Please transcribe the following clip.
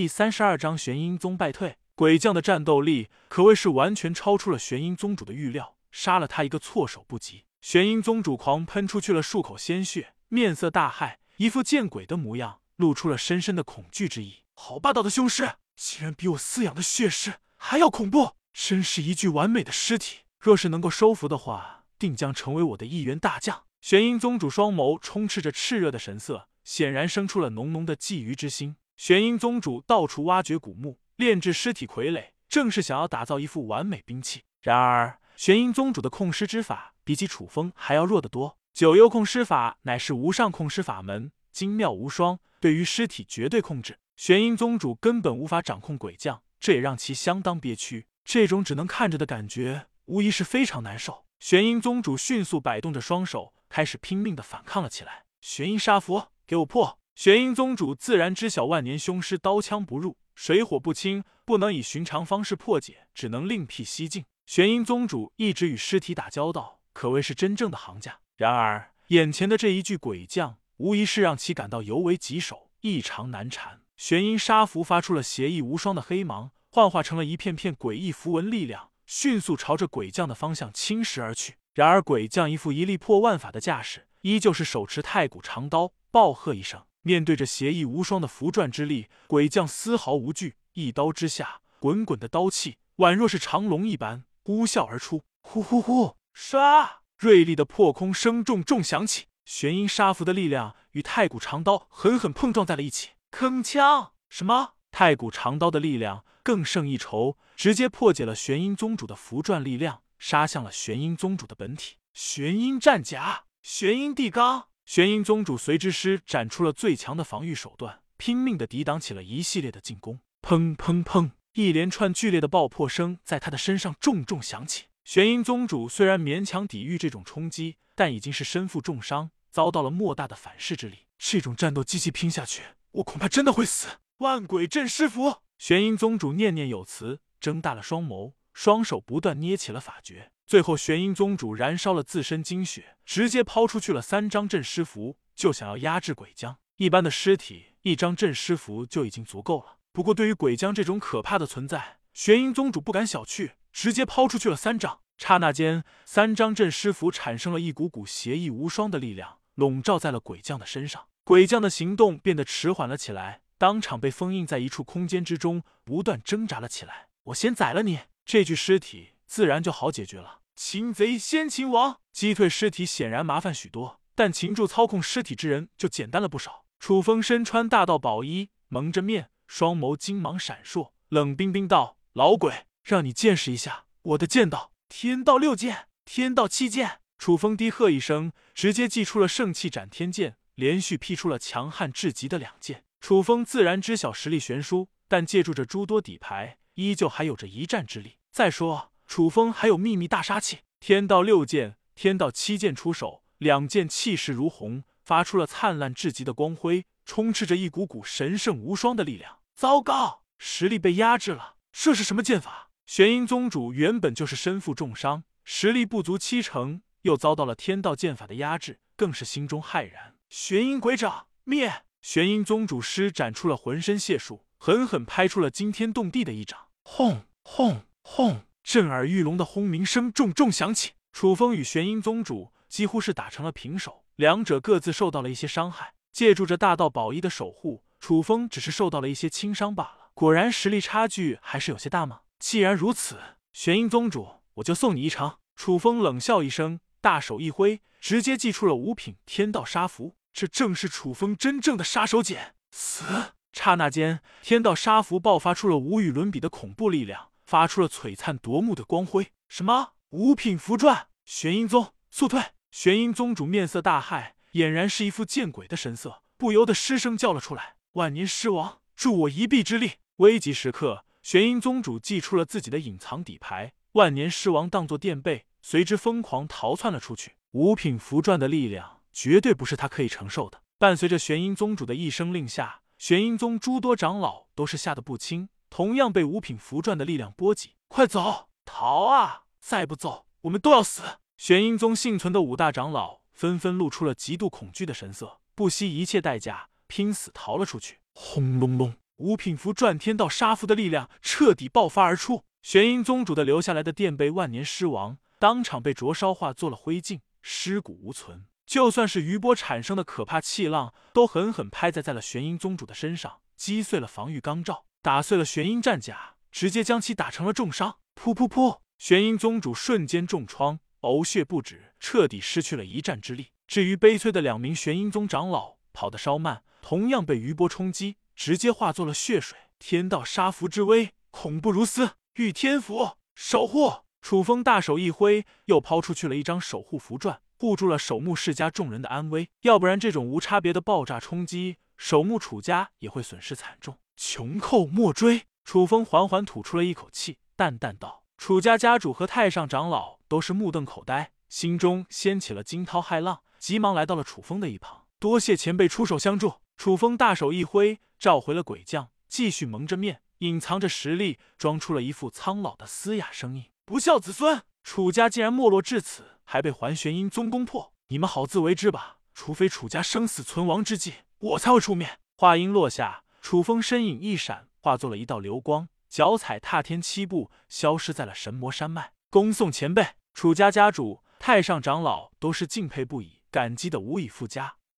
第三十二章玄阴宗败退。鬼将的战斗力可谓是完全超出了玄阴宗主的预料，杀了他一个措手不及。玄阴宗主狂喷出去了数口鲜血，面色大骇，一副见鬼的模样，露出了深深的恐惧之意。好霸道的凶尸，竟然比我饲养的血尸还要恐怖！真是一具完美的尸体，若是能够收服的话，定将成为我的一员大将。玄阴宗主双眸充斥着炽热的神色，显然生出了浓浓的觊觎之心。玄阴宗主到处挖掘古墓。炼制尸体傀儡，正是想要打造一副完美兵器。然而，玄阴宗主的控尸之法比起楚风还要弱得多。九幽控尸法乃是无上控尸法门，精妙无双，对于尸体绝对控制。玄阴宗主根本无法掌控鬼将，这也让其相当憋屈。这种只能看着的感觉，无疑是非常难受。玄阴宗主迅速摆动着双手，开始拼命的反抗了起来。玄阴杀佛，给我破！玄阴宗主自然知晓万年凶尸刀枪不入。水火不侵，不能以寻常方式破解，只能另辟蹊径。玄阴宗主一直与尸体打交道，可谓是真正的行家。然而，眼前的这一具鬼将，无疑是让其感到尤为棘手，异常难缠。玄阴杀符发出了邪异无双的黑芒，幻化成了一片片诡异符文力量，迅速朝着鬼将的方向侵蚀而去。然而，鬼将一副一力破万法的架势，依旧是手持太古长刀，暴喝一声。面对着邪异无双的符篆之力，鬼将丝毫无惧，一刀之下，滚滚的刀气宛若是长龙一般呼啸而出。呼呼呼！杀！锐利的破空声重重响起，玄阴杀符的力量与太古长刀狠狠碰撞在了一起。铿锵！什么？太古长刀的力量更胜一筹，直接破解了玄阴宗主的符篆力量，杀向了玄阴宗主的本体。玄阴战甲，玄阴地罡。玄阴宗主随之施展出了最强的防御手段，拼命的抵挡起了一系列的进攻。砰砰砰！一连串剧烈的爆破声在他的身上重重响起。玄阴宗主虽然勉强抵御这种冲击，但已经是身负重伤，遭到了莫大的反噬之力。这种战斗机器拼下去，我恐怕真的会死。万鬼镇尸符！玄阴宗主念念有词，睁大了双眸，双手不断捏起了法诀。最后，玄阴宗主燃烧了自身精血，直接抛出去了三张镇尸符，就想要压制鬼将。一般的尸体，一张镇尸符就已经足够了。不过，对于鬼将这种可怕的存在，玄阴宗主不敢小觑，直接抛出去了三张。刹那间，三张镇尸符产生了一股股邪异无双的力量，笼罩在了鬼将的身上。鬼将的行动变得迟缓了起来，当场被封印在一处空间之中，不断挣扎了起来。我先宰了你，这具尸体自然就好解决了。擒贼先擒王，击退尸体显然麻烦许多，但擒住操控尸体之人就简单了不少。楚风身穿大道宝衣，蒙着面，双眸金芒闪烁，冷冰冰道：“老鬼，让你见识一下我的剑道！天道六剑，天道七剑。”楚风低喝一声，直接祭出了圣气斩天剑，连续劈出了强悍至极的两剑。楚风自然知晓实力悬殊，但借助着诸多底牌，依旧还有着一战之力。再说。楚风还有秘密大杀器，天道六剑、天道七剑出手，两剑气势如虹，发出了灿烂至极的光辉，充斥着一股股神圣无双的力量。糟糕，实力被压制了！这是什么剑法？玄阴宗主原本就是身负重伤，实力不足七成，又遭到了天道剑法的压制，更是心中骇然。玄阴鬼掌灭！玄阴宗主施展出了浑身解数，狠狠拍出了惊天动地的一掌。轰轰轰！震耳欲聋的轰鸣声重重响起，楚风与玄阴宗主几乎是打成了平手，两者各自受到了一些伤害。借助着大道宝衣的守护，楚风只是受到了一些轻伤罢了。果然实力差距还是有些大吗？既然如此，玄阴宗主，我就送你一程。楚风冷笑一声，大手一挥，直接祭出了五品天道杀符。这正是楚风真正的杀手锏。死！刹那间，天道杀符爆发出了无与伦比的恐怖力量。发出了璀璨夺目的光辉。什么五品符篆？玄阴宗速退！玄阴宗主面色大骇，俨然是一副见鬼的神色，不由得失声叫了出来：“万年狮王，助我一臂之力！”危急时刻，玄阴宗主祭出了自己的隐藏底牌，万年狮王当作垫背，随之疯狂逃窜了出去。五品符篆的力量绝对不是他可以承受的。伴随着玄阴宗主的一声令下，玄阴宗诸多长老都是吓得不轻。同样被五品符篆的力量波及，快走，逃啊！再不走，我们都要死！玄阴宗幸存的五大长老纷纷露出了极度恐惧的神色，不惜一切代价拼死逃了出去。轰隆隆，五品符转天道杀符的力量彻底爆发而出，玄阴宗主的留下来的垫背万年尸王当场被灼烧化作了灰烬，尸骨无存。就算是余波产生的可怕气浪，都狠狠拍在在了玄阴宗主的身上，击碎了防御钢罩，打碎了玄阴战甲，直接将其打成了重伤。噗噗噗！玄阴宗主瞬间重创，呕血不止，彻底失去了一战之力。至于悲催的两名玄阴宗长老，跑得稍慢，同样被余波冲击。直接化作了血水，天道杀符之威，恐怖如斯！御天符守护，楚风大手一挥，又抛出去了一张守护符篆，护住了守墓世家众人的安危。要不然，这种无差别的爆炸冲击，守墓楚家也会损失惨重。穷寇莫追！楚风缓缓吐出了一口气，淡淡道：“楚家家主和太上长老都是目瞪口呆，心中掀起了惊涛骇浪，急忙来到了楚风的一旁，多谢前辈出手相助。”楚风大手一挥，召回了鬼将，继续蒙着面，隐藏着实力，装出了一副苍老的嘶哑声音：“不孝子孙，楚家竟然没落至此，还被还玄阴宗攻破，你们好自为之吧。除非楚家生死存亡之际，我才会出面。”话音落下，楚风身影一闪，化作了一道流光，脚踩踏天七步，消失在了神魔山脉。恭送前辈！楚家家主、太上长老都是敬佩不已，感激的无以复加。